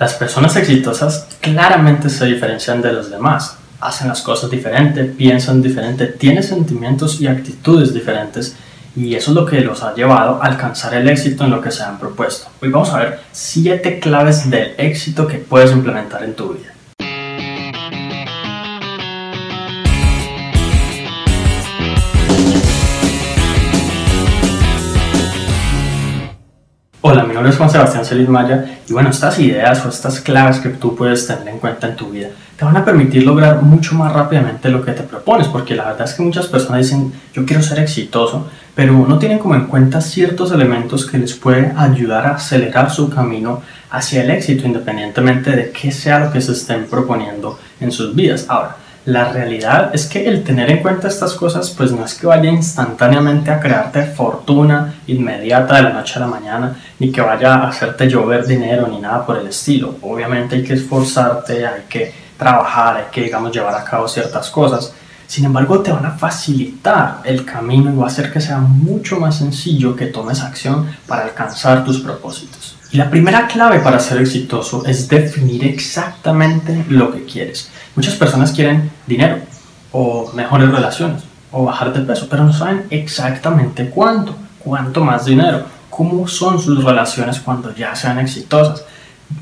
Las personas exitosas claramente se diferencian de los demás. Hacen las cosas diferente, piensan diferente, tienen sentimientos y actitudes diferentes y eso es lo que los ha llevado a alcanzar el éxito en lo que se han propuesto. Hoy vamos a ver 7 claves del éxito que puedes implementar en tu vida. Nombre es Juan Sebastián Celis Maya y bueno, estas ideas o estas claves que tú puedes tener en cuenta en tu vida te van a permitir lograr mucho más rápidamente lo que te propones, porque la verdad es que muchas personas dicen yo quiero ser exitoso, pero no tienen como en cuenta ciertos elementos que les pueden ayudar a acelerar su camino hacia el éxito independientemente de qué sea lo que se estén proponiendo en sus vidas. Ahora, la realidad es que el tener en cuenta estas cosas pues no es que vaya instantáneamente a crearte fortuna inmediata de la noche a la mañana, ni que vaya a hacerte llover dinero ni nada por el estilo. Obviamente hay que esforzarte, hay que trabajar, hay que digamos llevar a cabo ciertas cosas. Sin embargo, te van a facilitar el camino y va a hacer que sea mucho más sencillo que tomes acción para alcanzar tus propósitos. Y la primera clave para ser exitoso es definir exactamente lo que quieres. Muchas personas quieren dinero o mejores relaciones o bajar de peso, pero no saben exactamente cuánto, cuánto más dinero, cómo son sus relaciones cuando ya sean exitosas,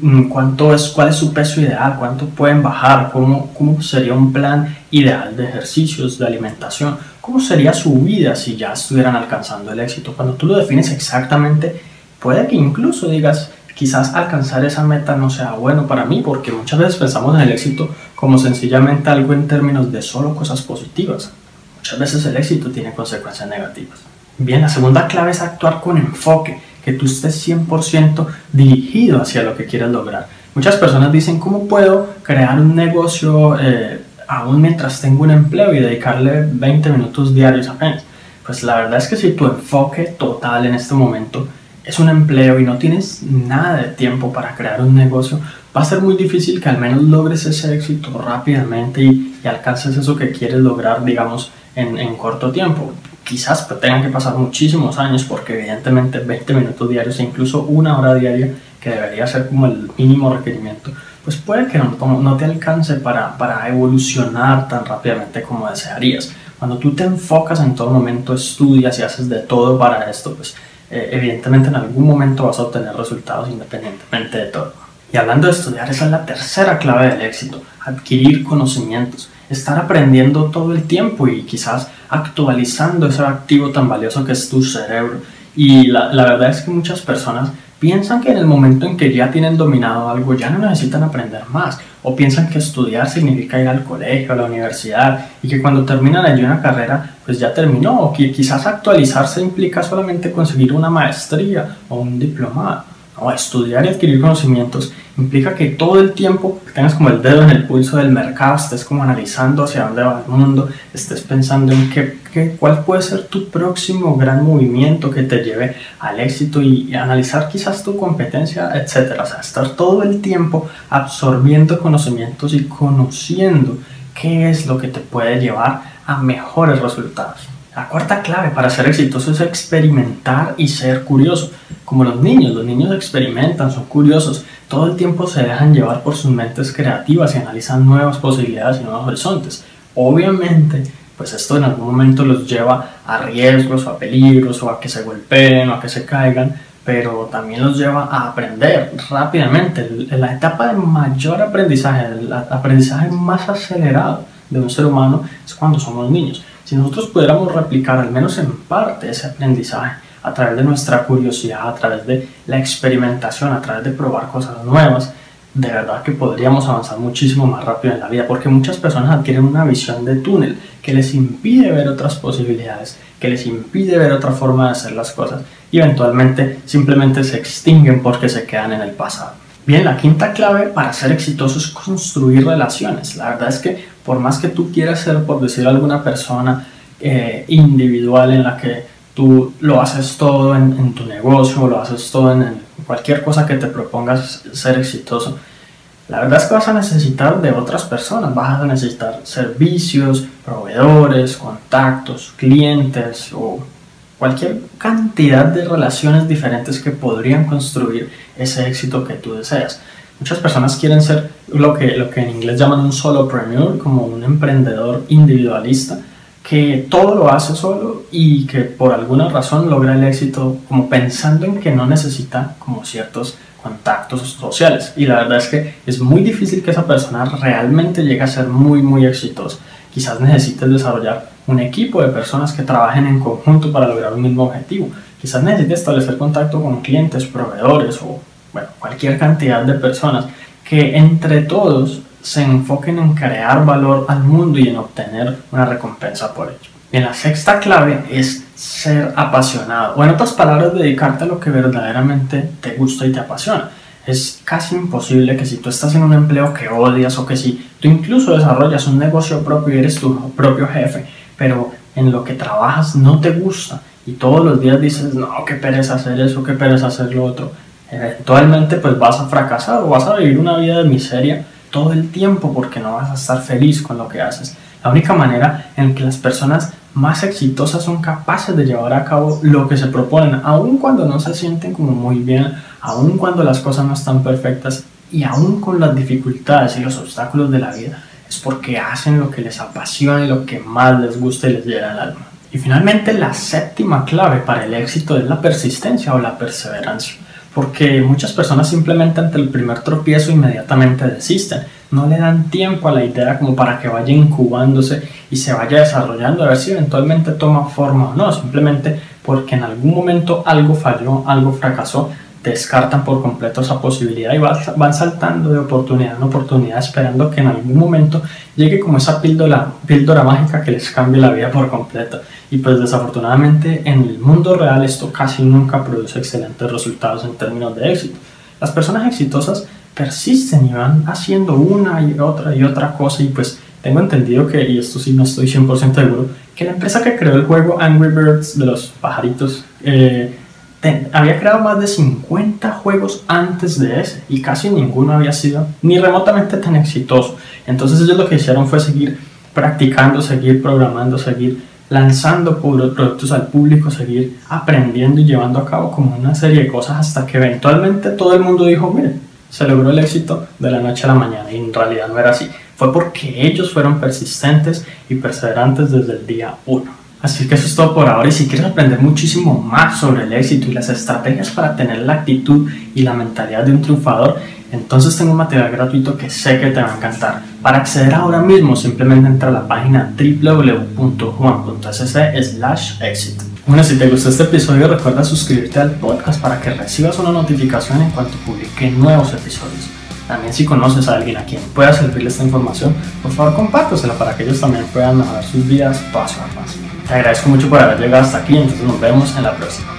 mm, cuánto es, cuál es su peso ideal, cuánto pueden bajar, cómo, cómo sería un plan ideal de ejercicios, de alimentación, cómo sería su vida si ya estuvieran alcanzando el éxito. Cuando tú lo defines exactamente, puede que incluso digas, quizás alcanzar esa meta no sea bueno para mí, porque muchas veces pensamos en el éxito como sencillamente algo en términos de solo cosas positivas. Muchas veces el éxito tiene consecuencias negativas. Bien, la segunda clave es actuar con enfoque, que tú estés 100% dirigido hacia lo que quieres lograr. Muchas personas dicen, ¿cómo puedo crear un negocio eh, aún mientras tengo un empleo y dedicarle 20 minutos diarios apenas? Pues la verdad es que si tu enfoque total en este momento es un empleo y no tienes nada de tiempo para crear un negocio, va a ser muy difícil que al menos logres ese éxito rápidamente y, alcances eso que quieres lograr, digamos, en, en corto tiempo. Quizás pues, tengan que pasar muchísimos años porque evidentemente 20 minutos diarios e incluso una hora diaria, que debería ser como el mínimo requerimiento, pues puede que no, no te alcance para, para evolucionar tan rápidamente como desearías. Cuando tú te enfocas en todo momento, estudias y haces de todo para esto, pues eh, evidentemente en algún momento vas a obtener resultados independientemente de todo. Y hablando de estudiar, esa es la tercera clave del éxito, adquirir conocimientos, estar aprendiendo todo el tiempo y quizás actualizando ese activo tan valioso que es tu cerebro. Y la, la verdad es que muchas personas piensan que en el momento en que ya tienen dominado algo ya no necesitan aprender más o piensan que estudiar significa ir al colegio, a la universidad y que cuando terminan allí una carrera pues ya terminó o que quizás actualizarse implica solamente conseguir una maestría o un diplomado. No, estudiar y adquirir conocimientos implica que todo el tiempo tengas como el dedo en el pulso del mercado, estés como analizando hacia dónde va el mundo, estés pensando en qué, cuál puede ser tu próximo gran movimiento que te lleve al éxito y, analizar quizás tu competencia, etc. O sea, estar todo el tiempo absorbiendo conocimientos y conociendo qué es lo que te puede llevar a mejores resultados. La cuarta clave para ser exitoso es experimentar y ser curioso. Como los niños, los niños experimentan, son curiosos, todo el tiempo se dejan llevar por sus mentes creativas y analizan nuevas posibilidades y nuevos horizontes. Obviamente, pues esto en algún momento los lleva a riesgos o a peligros o a que se golpeen o a que se caigan, pero también los lleva a aprender rápidamente. La etapa de mayor aprendizaje, el aprendizaje más acelerado de un ser humano es cuando somos niños. Si nosotros pudiéramos replicar al menos en parte ese aprendizaje a través de nuestra curiosidad, a través de la experimentación, a través de probar cosas nuevas, de verdad que podríamos avanzar muchísimo más rápido en la vida, porque muchas personas adquieren una visión de túnel que les impide ver otras posibilidades, que les impide ver otra forma de hacer las cosas y eventualmente simplemente se extinguen porque se quedan en el pasado. Bien, la quinta clave para ser exitoso es construir relaciones. La verdad es que por más que tú quieras ser, por decir alguna persona eh, individual en la que tú lo haces todo en, tu negocio, lo haces todo en, en, cualquier cosa que te propongas ser exitoso, la verdad es que vas a necesitar de otras personas, vas a necesitar servicios, proveedores, contactos, clientes o cualquier cantidad de relaciones diferentes que podrían construir ese éxito que tú deseas. Muchas personas quieren ser lo que, lo que en inglés llaman un solopreneur, como un emprendedor individualista, que todo lo hace solo y que por alguna razón logra el éxito como pensando en que no necesita como ciertos contactos sociales. Y la verdad es que es muy difícil que esa persona realmente llegue a ser muy, muy exitosa. Quizás necesites desarrollar un equipo de personas que trabajen en conjunto para lograr un mismo objetivo. Quizás necesites establecer contacto con clientes, proveedores o bueno, cualquier cantidad de personas que entre todos se enfoquen en crear valor al mundo y en obtener una recompensa por ello. Bien, la sexta clave es ser apasionado, o en otras palabras, dedicarte a lo que verdaderamente te gusta y te apasiona. Es casi imposible que si tú estás en un empleo que odias o que si tú incluso desarrollas un negocio propio y eres tu propio jefe, pero en lo que trabajas no te gusta y todos los días dices, no, qué pereza hacer eso, qué pereza hacer lo otro, eventualmente pues vas a fracasar o vas a vivir una vida de miseria todo el tiempo porque no vas a estar feliz con lo que haces. La única manera en que las personas más exitosas son capaces de llevar a cabo lo que se proponen, aun cuando no se sienten como muy bien, aun cuando las cosas no están perfectas y aun con las dificultades y los obstáculos de la vida, es porque hacen lo que les apasiona y lo que más les gusta y les llena al alma. Y finalmente la séptima clave para el éxito es la persistencia o la perseverancia porque muchas personas simplemente ante el primer tropiezo inmediatamente desisten, no le dan tiempo a la idea como para que vaya incubándose y se vaya desarrollando a ver si eventualmente toma forma o no, simplemente porque en algún momento algo falló, algo fracasó, descartan por completo esa posibilidad y van saltando de oportunidad en oportunidad esperando que en algún momento llegue como esa píldora, píldora mágica que les cambie la vida por completo. Y pues desafortunadamente en el mundo real esto casi nunca produce excelentes resultados en términos de éxito. Las personas exitosas persisten y van haciendo una y otra y otra cosa y pues tengo entendido que, y esto sí no estoy 100% seguro, que la empresa que creó el juego Angry Birds de los pajaritos eh, había creado más de 50 juegos antes de ese y casi ninguno había sido ni remotamente tan exitoso. Entonces ellos lo que hicieron fue seguir practicando, seguir programando, seguir lanzando productos al público, seguir aprendiendo y llevando a cabo como una serie de cosas hasta que eventualmente todo el mundo dijo, miren, se logró el éxito de la noche a la mañana y en realidad no era así. Fue porque ellos fueron persistentes y perseverantes desde el día 1. Así que eso es todo por ahora y si quieres aprender muchísimo más sobre el éxito y las estrategias para tener la actitud y la mentalidad de un triunfador, entonces tengo un material gratuito que sé que te va a encantar. Para acceder ahora mismo simplemente entra a la página www.juan.sc slash exit. Bueno, si te gustó este episodio recuerda suscribirte al podcast para que recibas una notificación en cuanto publique nuevos episodios. También si conoces a alguien a quien pueda servirle esta información, por favor compártesela para que ellos también puedan mejorar sus vidas paso a paso. Te agradezco mucho por haber llegado hasta aquí, entonces nos vemos en la próxima.